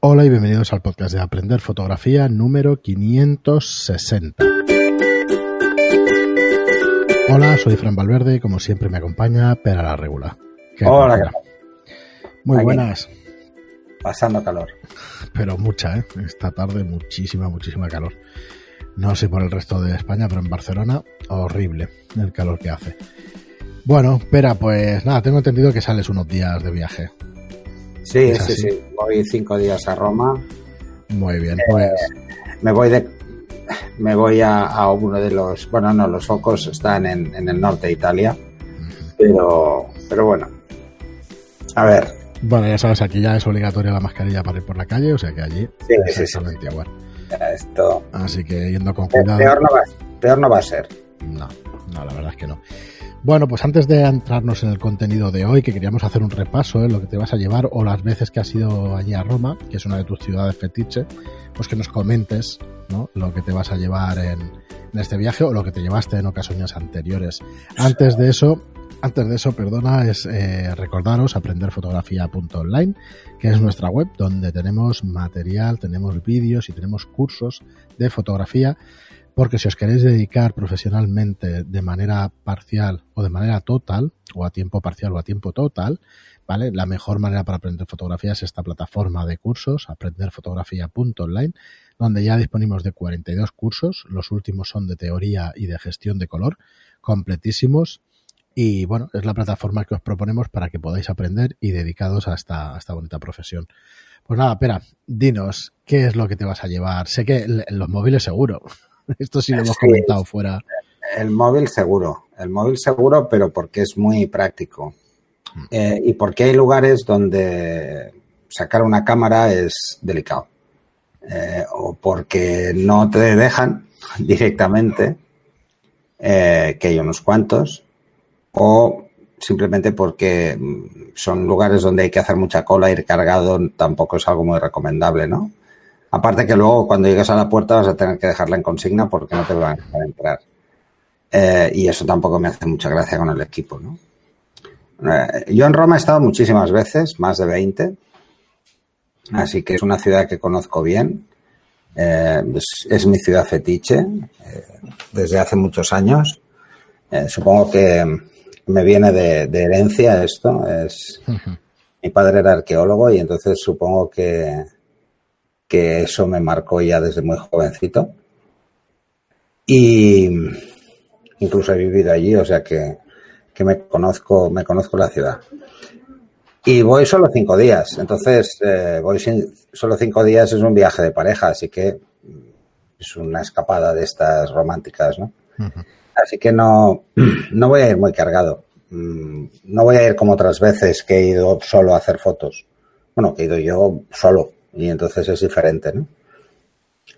Hola y bienvenidos al podcast de Aprender Fotografía número 560. Hola, soy Fran Valverde y como siempre me acompaña Pera la Regula. Hola? Muy buenas. Pasando calor. Pero mucha, ¿eh? Esta tarde muchísima, muchísima calor. No sé por el resto de España, pero en Barcelona horrible el calor que hace. Bueno, Pera, pues nada, tengo entendido que sales unos días de viaje. Sí, sí, sí. Voy cinco días a Roma. Muy bien, pues. me voy de. Me voy a, uno de los. Bueno, no, los focos están en, el norte de Italia. Pero, pero bueno. A ver. Bueno, ya sabes, aquí ya es obligatoria la mascarilla para ir por la calle, o sea que allí sí, es exactamente igual. Esto. Así que yendo con cuidado. Peor no, va, peor no va a ser. No, no, la verdad es que no. Bueno, pues antes de entrarnos en el contenido de hoy, que queríamos hacer un repaso en lo que te vas a llevar o las veces que has ido allí a Roma, que es una de tus ciudades fetiche, pues que nos comentes ¿no? lo que te vas a llevar en, en este viaje o lo que te llevaste en ocasiones anteriores. Antes de eso, antes de eso, perdona, es eh, recordaros aprenderfotografía.online, que es nuestra web donde tenemos material, tenemos vídeos y tenemos cursos de fotografía porque si os queréis dedicar profesionalmente de manera parcial o de manera total, o a tiempo parcial o a tiempo total, ¿vale? La mejor manera para aprender fotografía es esta plataforma de cursos, aprenderfotografía.online, donde ya disponemos de 42 cursos, los últimos son de teoría y de gestión de color, completísimos, y bueno, es la plataforma que os proponemos para que podáis aprender y dedicados a esta, esta bonita profesión. Pues nada, espera, dinos, ¿qué es lo que te vas a llevar? Sé que los móviles seguro, Esto sí lo hemos comentado fuera. El móvil seguro, el móvil seguro, pero porque es muy práctico. Mm. Eh, y porque hay lugares donde sacar una cámara es delicado. Eh, o porque no te dejan directamente, eh, que hay unos cuantos, o simplemente porque mm, son lugares donde hay que hacer mucha cola, ir cargado tampoco es algo muy recomendable, ¿no? Aparte que luego cuando llegas a la puerta vas a tener que dejarla en consigna porque no te van a dejar entrar. Eh, y eso tampoco me hace mucha gracia con el equipo, ¿no? Eh, yo en Roma he estado muchísimas veces, más de 20, así que es una ciudad que conozco bien. Eh, es, mi ciudad fetiche desde hace muchos años. supongo que me viene de, herencia esto. Es, Mi padre era arqueólogo y entonces supongo que, que eso me marcó ya desde muy jovencito. Y incluso he vivido allí, o sea que, me conozco, me conozco la ciudad. Y voy solo cinco días, entonces eh, voy solo cinco días es un viaje de pareja, así que es una escapada de estas románticas, ¿no? Así que no, no voy a ir muy cargado. Mm, no voy a ir como otras veces que he ido solo a hacer fotos. Bueno, que he ido yo solo, y entonces es diferente, ¿no?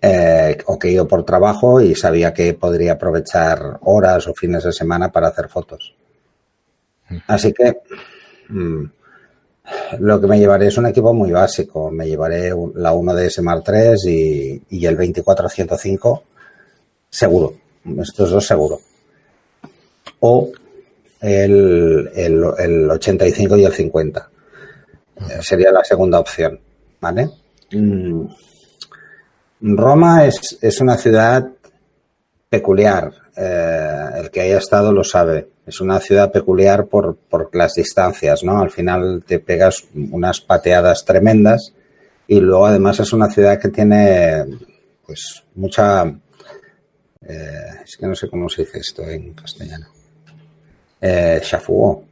Eh, o que he ido por trabajo y sabía que podría aprovechar horas o fines de semana para hacer fotos. Así que mm, lo que me llevaré es un equipo muy básico. Me llevaré la 1DS Mark III y, el 2405 seguro. Estos dos seguro. O el, el 85 y el 50. Sería la segunda opción. ¿Vale? Mm. Roma es, es, una ciudad peculiar. Eh, el que haya estado lo sabe. Es una ciudad peculiar por, por las distancias, ¿no? Al final te pegas unas pateadas tremendas y luego además es una ciudad que tiene pues mucha eh, es que no sé cómo se dice esto en castellano eh,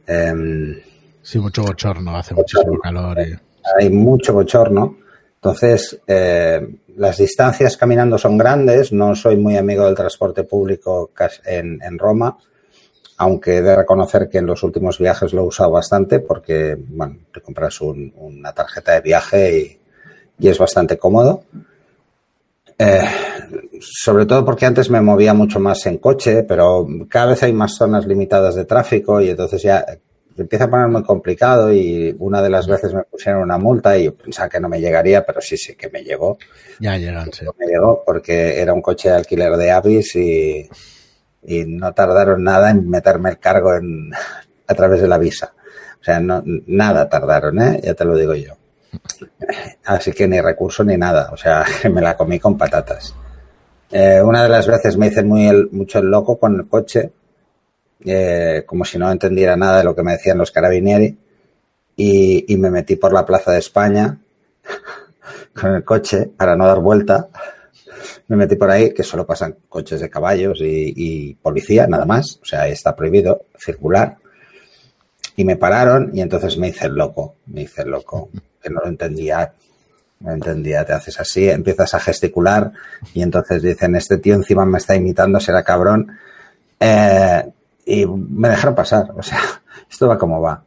em, sí mucho bochorno hace muchísimo calor hay mucho bochorno entonces, eh, las distancias caminando son grandes. No soy muy amigo del transporte público en, Roma, aunque he de reconocer que en los últimos viajes lo he usado bastante porque, bueno, te compras una tarjeta de viaje y, es bastante cómodo. Eh, sobre todo porque antes me movía mucho más en coche, pero cada vez hay más zonas limitadas de tráfico y entonces ya empieza a poner muy complicado y una de las veces me pusieron una multa y yo pensaba que no me llegaría, pero sí, sí que me llegó. Ya llegan, sí. Me llegó porque era un coche de alquiler de Avis y, no tardaron nada en meterme el cargo en, a través de la visa. O sea, no, nada tardaron, ¿eh? ya te lo digo yo. Así que ni recurso ni nada. O sea, me la comí con patatas. Eh, una de las veces me hice muy mucho el loco con el coche, eh, como si no entendiera nada de lo que me decían los carabinieri, y, me metí por la Plaza de España con el coche para no dar vuelta. Me metí por ahí, que solo pasan coches de caballos y, policía, nada más. O sea, está prohibido circular. Y me pararon y entonces me hice loco, me hice loco, que no lo entendía, no entendía, te haces así, empiezas a gesticular y entonces dicen, este tío encima me está imitando, será cabrón. Eh, y me dejaron pasar, o sea, esto va como va.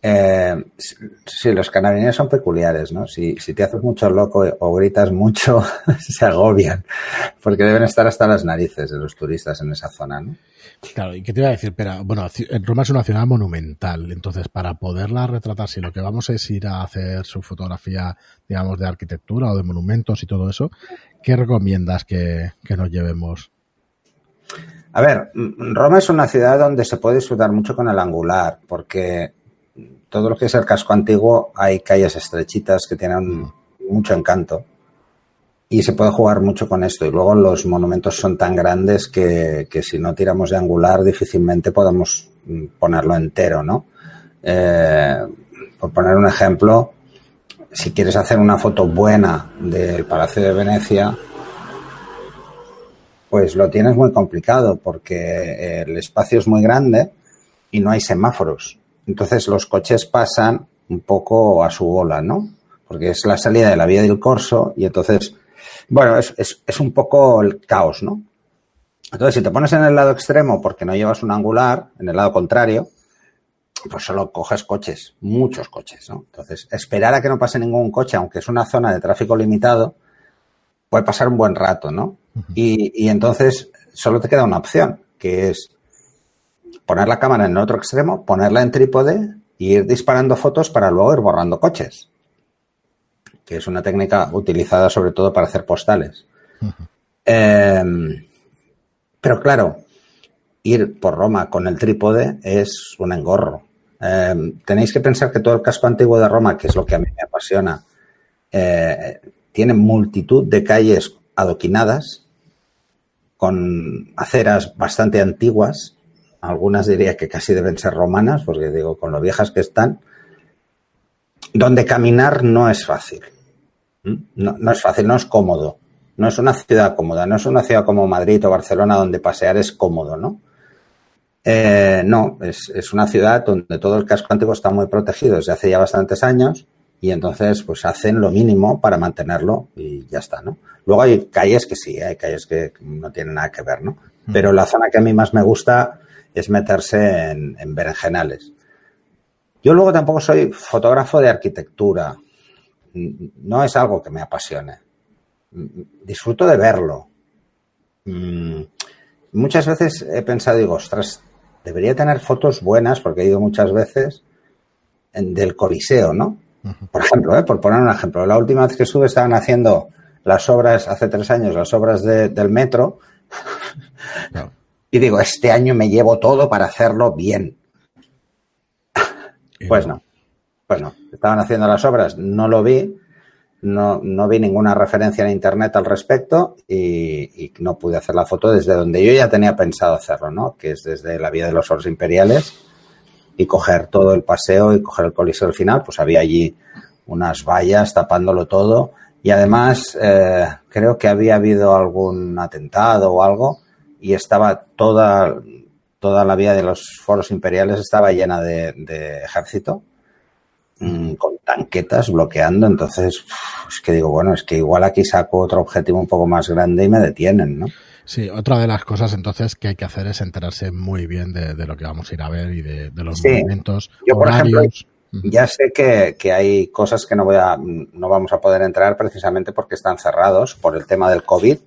Eh, sí, los canarios son peculiares, ¿no? Si, si te haces mucho loco o gritas mucho, se agobian, porque deben estar hasta las narices de los turistas en esa zona, ¿no? Claro, ¿y qué te iba a decir? Pero, bueno, Roma es una ciudad monumental, entonces para poderla retratar, si lo que vamos es ir a hacer su fotografía, digamos, de arquitectura o de monumentos y todo eso, ¿qué recomiendas que, que nos llevemos? A ver, Roma es una ciudad donde se puede disfrutar mucho con el angular, porque todo lo que es el casco antiguo hay calles estrechitas que tienen mm. mucho encanto y se puede jugar mucho con esto. Y luego los monumentos son tan grandes que, que si no tiramos de angular difícilmente podemos mm, ponerlo entero, ¿no? Eh, por poner un ejemplo, si quieres hacer una foto buena del Palacio de Venecia, pues lo tienes muy complicado porque el espacio es muy grande y no hay semáforos. Entonces los coches pasan un poco a su bola, ¿no? Porque es la salida de la vía del corso y entonces bueno, es, es, es, un poco el caos, ¿no? Entonces, si te pones en el lado extremo porque no llevas un angular, en el lado contrario, pues solo coges coches, muchos coches, ¿no? Entonces, esperar a que no pase ningún coche, aunque es una zona de tráfico limitado, puede pasar un buen rato, ¿no? Uh -huh. y, y entonces solo te queda una opción, que es poner la cámara en el otro extremo, ponerla en trípode y ir disparando fotos para luego ir borrando coches que es una técnica utilizada sobre todo para hacer postales. Uh -huh. eh, pero claro, ir por Roma con el trípode es un engorro. Eh, tenéis que pensar que todo el casco antiguo de Roma, que es lo que a mí me apasiona, eh, tiene multitud de calles adoquinadas con aceras bastante antiguas. Algunas diría que casi deben ser romanas, porque digo, con lo viejas que están, donde caminar no es fácil. No, no, es fácil, no es cómodo. No es una ciudad cómoda, no es una ciudad como Madrid o Barcelona donde pasear es cómodo, ¿no? Eh, no, es, es, una ciudad donde todo el casco antiguo está muy protegido desde hace ya bastantes años y entonces pues hacen lo mínimo para mantenerlo y ya está, ¿no? Luego hay calles que sí, hay calles que no tienen nada que ver, ¿no? Pero la zona que a mí más me gusta es meterse en, en berenjenales. Yo luego tampoco soy fotógrafo de arquitectura, no es algo que me apasione. Disfruto de verlo. Mm, muchas veces he pensado, digo, ostras, debería tener fotos buenas, porque he ido muchas veces del Coliseo, ¿no? Por ejemplo, ¿eh? por poner un ejemplo, la última vez que estuve estaban haciendo las obras, hace tres años, las obras de, del metro. No. Y digo, este año me llevo todo para hacerlo bien. Pues no. Pues no, estaban haciendo las obras, no lo vi, no, no vi ninguna referencia en internet al respecto y, y, no pude hacer la foto desde donde yo ya tenía pensado hacerlo, ¿no? Que es desde la vía de los oros imperiales y coger todo el paseo y coger el coliseo al final, pues había allí unas vallas tapándolo todo y además eh, creo que había habido algún atentado o algo y estaba toda, toda la vía de los foros imperiales estaba llena de, de ejército mmm, con tanquetas bloqueando. Entonces, es que digo, bueno, es que igual aquí saco otro objetivo un poco más grande y me detienen, ¿no? Sí, otra de las cosas entonces que hay que hacer es enterarse muy bien de, de lo que vamos a ir a ver y de, de los sí. movimientos. Yo, por ejemplo, ya sé que, que, hay cosas que no, voy a, no vamos a poder entrar precisamente porque están cerrados por el tema del COVID.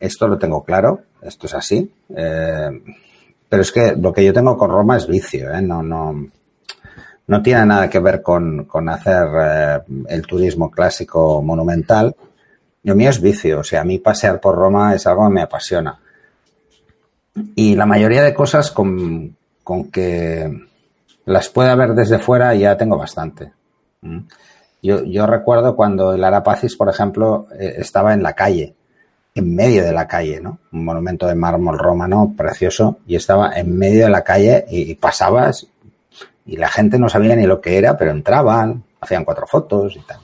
Esto lo tengo claro, esto es así. Eh, pero es que lo que yo tengo con Roma es vicio, ¿eh? No, no, no tiene nada que ver con, con hacer eh, el turismo clásico monumental. Lo mío es vicio, o sea, a mí pasear por Roma es algo que me apasiona. Y la mayoría de cosas con, con que las pueda ver desde fuera ya tengo bastante. ¿Mm? Yo, yo recuerdo cuando el Arapacis, por ejemplo, eh, estaba en la calle, en medio de la calle, ¿no? Un monumento de mármol romano precioso y estaba en medio de la calle y, y pasabas y la gente no sabía ni lo que era, pero entraban, hacían cuatro fotos y tal.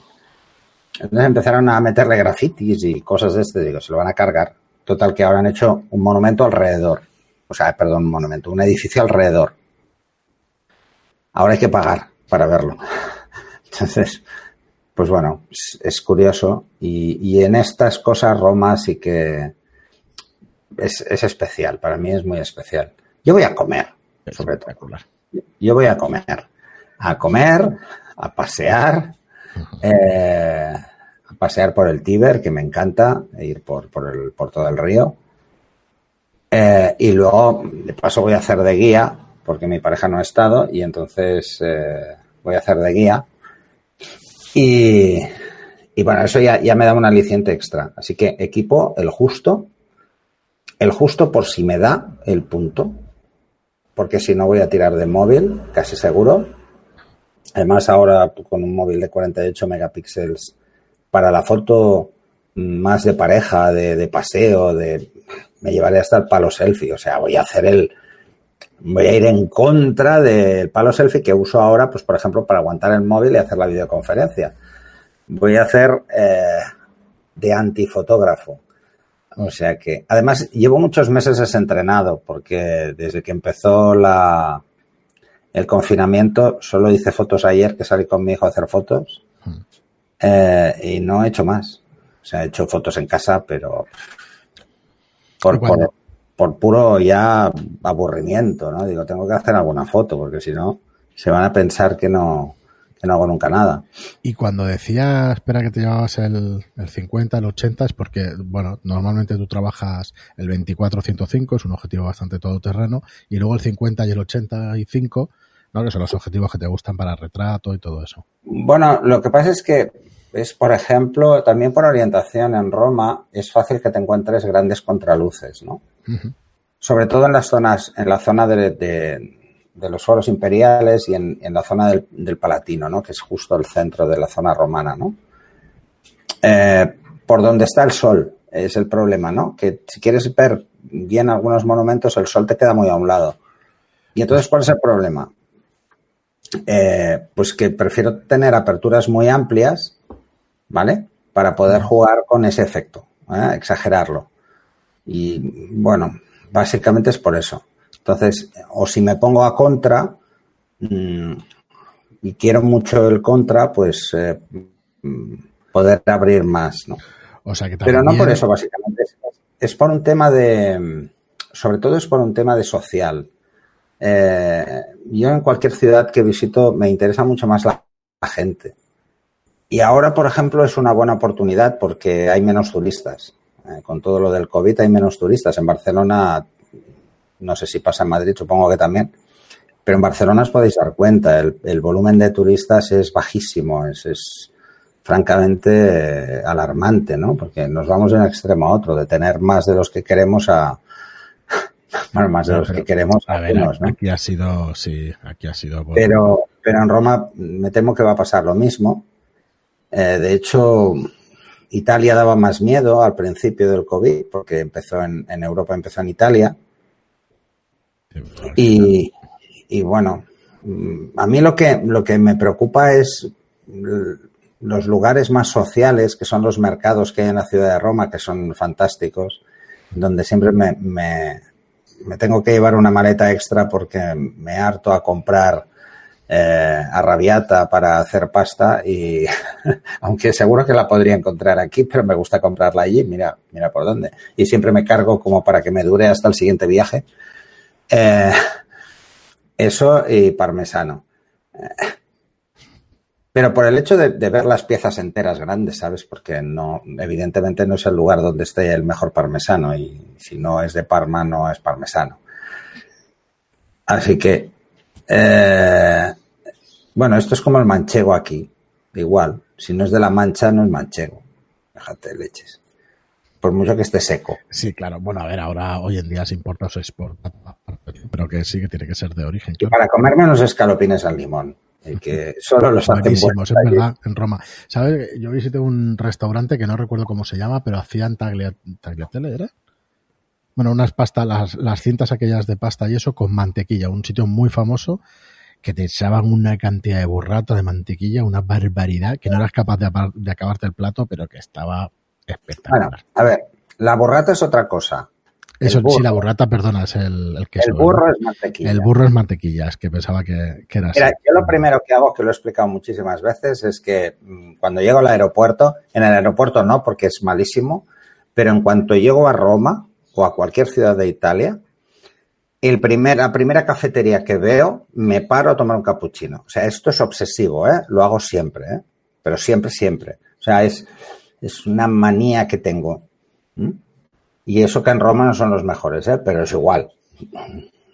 Entonces empezaron a meterle grafitis y cosas de este, digo, se lo van a cargar. Total que ahora han hecho un monumento alrededor. O sea, perdón, un monumento, un edificio alrededor. Ahora hay que pagar para verlo. Entonces, pues bueno, es, es curioso. Y, y, en estas cosas Roma sí que es, es, especial. Para mí es muy especial. Yo voy a comer, Es sobre todo. Yo voy a comer. A comer, a pasear, eh, pasear por el Tíber, que me encanta, e ir por, por, el, por todo el río. Eh, y luego, de paso, voy a hacer de guía, porque mi pareja no ha estado, y entonces eh, voy a hacer de guía. Y, y bueno, eso ya, ya, me da un aliciente extra. Así que equipo el justo, el justo por si me da el punto, porque si no voy a tirar de móvil, casi seguro. Además, ahora con un móvil de 48 megapíxeles para la foto más de pareja, de, paseo, de me llevaré hasta el palo selfie. O sea, voy a hacer el. Voy a ir en contra del palo selfie que uso ahora, pues por ejemplo, para aguantar el móvil y hacer la videoconferencia. Voy a hacer eh, de antifotógrafo. O sea que, además, llevo muchos meses desentrenado, porque desde que empezó la, el confinamiento, solo hice fotos ayer que salí con mi hijo a hacer fotos. Eh, y no he hecho más. O sea, he hecho fotos en casa, pero por, por, por, puro ya aburrimiento, ¿no? Digo, tengo que hacer alguna foto, porque si no, se van a pensar que no, que no hago nunca nada. Y cuando decías, espera, que te llevabas el, el 50, el 80, es porque, bueno, normalmente tú trabajas el 24-105, es un objetivo bastante todoterreno, y luego el 50 y el 85, ¿no? Que son los objetivos que te gustan para retrato y todo eso. Bueno, lo que pasa es que es, por ejemplo, también por orientación en Roma, es fácil que te encuentres grandes contraluces, ¿no? Uh -huh. Sobre todo en las zonas, en la zona de, de, de los foros imperiales y en, en la zona del, del, Palatino, ¿no? Que es justo el centro de la zona romana, ¿no? Eh, por donde está el sol es el problema, ¿no? Que si quieres ver bien algunos monumentos, el sol te queda muy a un lado. Y entonces, ¿cuál es el problema? Eh, pues que prefiero tener aperturas muy amplias, ¿vale? Para poder jugar con ese efecto, ¿eh? exagerarlo. Y bueno, básicamente es por eso. Entonces, o si me pongo a contra mmm, y quiero mucho el contra, pues eh, poder abrir más, ¿no? O sea que también... Pero no por eso, básicamente. Es, es, por un tema de. Sobre todo es por un tema de social. Eh, yo en cualquier ciudad que visito me interesa mucho más la, gente. Y ahora, por ejemplo, es una buena oportunidad porque hay menos turistas. Eh, con todo lo del COVID hay menos turistas. En Barcelona, no sé si pasa en Madrid, supongo que también. Pero en Barcelona os podéis dar cuenta, el, volumen de turistas es bajísimo, es, francamente alarmante, ¿no? Porque nos vamos de un extremo a otro, de tener más de los que queremos a, bueno, más de no, los pero, que queremos a ver. Aquí ha sido, sí, aquí ha sido. Bueno. Pero, pero en Roma me temo que va a pasar lo mismo. Eh, de hecho, Italia daba más miedo al principio del COVID, porque empezó en, en Europa, empezó en Italia. Sí, y, y, bueno, a mí lo que, lo que me preocupa es los lugares más sociales, que son los mercados que hay en la ciudad de Roma, que son fantásticos, donde siempre me, me, me tengo que llevar una maleta extra porque me harto a comprar eh, arrabiata para hacer pasta y aunque seguro que la podría encontrar aquí, pero me gusta comprarla allí, mira, mira por dónde. Y siempre me cargo como para que me dure hasta el siguiente viaje. Eh, eso y parmesano. Pero por el hecho de, de, ver las piezas enteras grandes, ¿sabes? Porque no, evidentemente no es el lugar donde esté el mejor parmesano y si no es de Parma, no es parmesano. Así que, eh, bueno, esto es como el manchego aquí, igual. Si no es de la mancha, no es manchego. Déjate de leches. Por mucho que esté seco. Sí, claro. Bueno, a ver, ahora hoy en día se importa o se exporta, pero que sí que tiene que ser de origen. Y para comerme unos escalopines al limón. Que solo los hacen es verdad, en Roma. ¿Sabes? Yo visité un restaurante que no recuerdo cómo se llama, pero hacían tagliatelle, ¿era? Bueno, unas pastas, las, las cintas aquellas de pasta y eso con mantequilla, un sitio muy famoso que te echaban una cantidad de burrata de mantequilla, una barbaridad, que no eras capaz de, de acabarte el plato, pero que estaba espectacular. Bueno, a ver, la burrata es otra cosa. Eso, sí, la burrata, perdona, es el, el queso. El burro es mantequilla. El burro es mantequilla, es que pensaba que, que era Mira, yo lo primero que hago, que lo he explicado muchísimas veces, es que mm, cuando llego al aeropuerto, en el aeropuerto no, porque es malísimo, pero en cuanto llego a Roma o a cualquier ciudad de Italia, el primer, la primera cafetería que veo, me paro a tomar un cappuccino. O sea, esto es obsesivo, ¿eh? Lo hago siempre, ¿eh? Pero siempre, siempre. O sea, es, es una manía que tengo. Y eso que en Roma no son los mejores, ¿eh? pero es igual.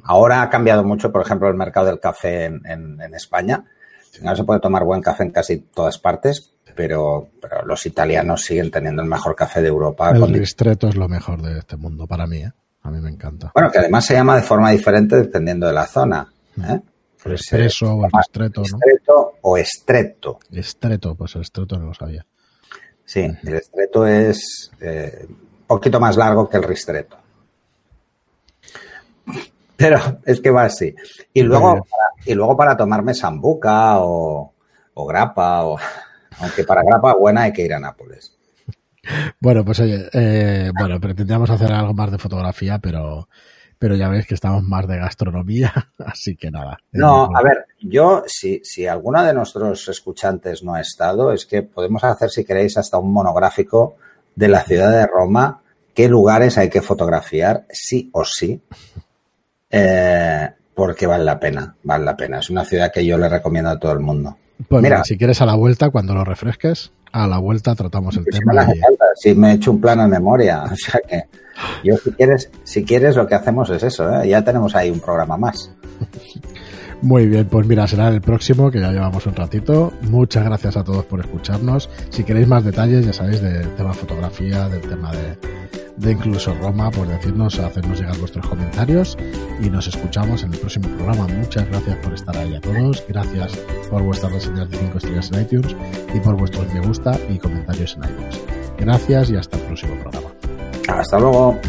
Ahora ha cambiado mucho, por ejemplo, el mercado del café en, España. No se puede tomar buen café en casi todas partes, pero, pero los italianos siguen teniendo el mejor café de Europa. El ristretto es lo mejor de este mundo para mí, ¿eh? A mí me encanta. Bueno, que además se llama de forma diferente dependiendo de la zona. ¿eh? El expreso o el ristretto, ¿no? o estreto. Estreto, pues el estreto no lo sabía. Sí, el estreto es eh, poquito más largo que el ristretto. Pero es que va así. Y luego, para, y luego para tomarme sambuca o, grapa, o, aunque para grapa buena hay que ir a Nápoles. Bueno, pues oye, eh, bueno, pretendíamos hacer algo más de fotografía, pero, pero ya veis que estamos más de gastronomía, así que nada. No, a ver, yo, si, si alguno de nuestros escuchantes no ha estado, es que podemos hacer, si queréis, hasta un monográfico de la ciudad de Roma, qué lugares hay que fotografiar, sí o sí, eh, porque vale la pena, vale la pena. Es una ciudad que yo le recomiendo a todo el mundo. Pues mira, si quieres a la vuelta, cuando lo refresques, a la vuelta tratamos el tema. Si me he hecho un plano en memoria, o sea que yo si quieres, si quieres lo que hacemos es eso, ¿eh? ya tenemos ahí un programa más. Muy bien, pues mira, será el próximo, que ya llevamos un ratito. Muchas gracias a todos por escucharnos. Si queréis más detalles, ya sabéis, del tema fotografía, del tema de, de incluso Roma, pues decirnos, hacernos llegar vuestros comentarios y nos escuchamos en el próximo programa. Muchas gracias por estar ahí a todos. Gracias por vuestras reseñas de 5 estrellas en iTunes y por vuestros me gusta y comentarios en iTunes. Gracias y hasta el próximo programa. Hasta luego.